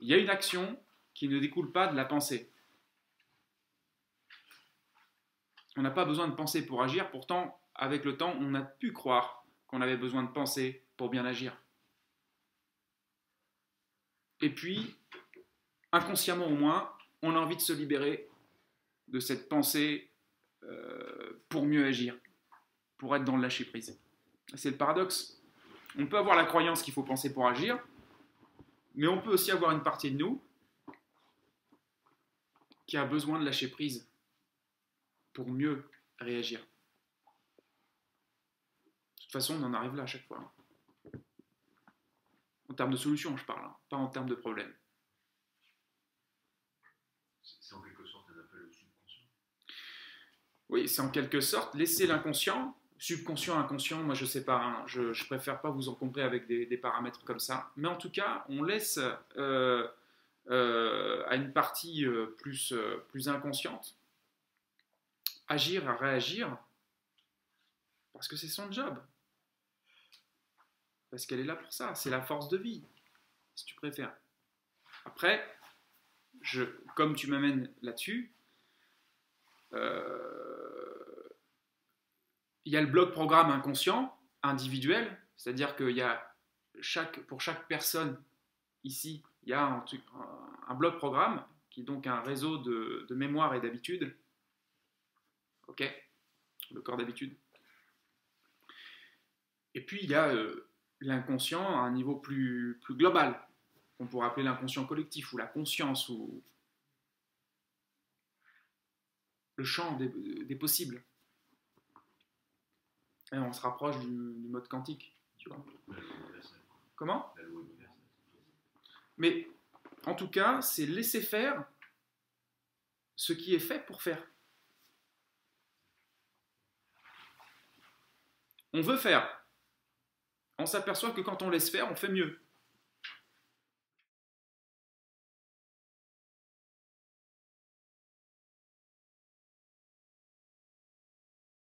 il y a une action qui ne découle pas de la pensée. On n'a pas besoin de penser pour agir, pourtant, avec le temps, on a pu croire qu'on avait besoin de penser pour bien agir. Et puis, inconsciemment au moins, on a envie de se libérer de cette pensée euh, pour mieux agir, pour être dans le lâcher-prise. C'est le paradoxe. On peut avoir la croyance qu'il faut penser pour agir, mais on peut aussi avoir une partie de nous qui a besoin de lâcher prise pour mieux réagir. De toute façon, on en arrive là à chaque fois. En termes de solution, je parle, hein, pas en termes de problème. C'est en quelque sorte un appel au subconscient. Oui, c'est en quelque sorte laisser l'inconscient, subconscient, inconscient, moi je sais pas, hein, je, je, préfère pas vous encombrer avec des, paramètres comme ça, mais en tout cas, on laisse euh, euh, à une partie euh, plus, inconsciente agir, à réagir, parce que c'est son job. Parce qu'elle est là pour ça, c'est la force de vie, si tu préfères. Après, comme tu m'amènes là-dessus, il y a le bloc programme inconscient, individuel, c'est-à-dire qu'il y a pour chaque personne ici, il y a un, bloc programme qui est donc un réseau de, mémoire et d'habitude. Ok? Le corps d'habitude. Et puis il y a euh, l'inconscient à un niveau plus, global, qu'on pourrait appeler l'inconscient collectif ou la conscience ou le champ des possibles. Et on se rapproche du, du mode quantique, tu vois. Comment? Mais en tout cas, c'est laisser faire ce qui est fait pour faire. On veut faire. On s'aperçoit que quand on laisse faire, on fait mieux.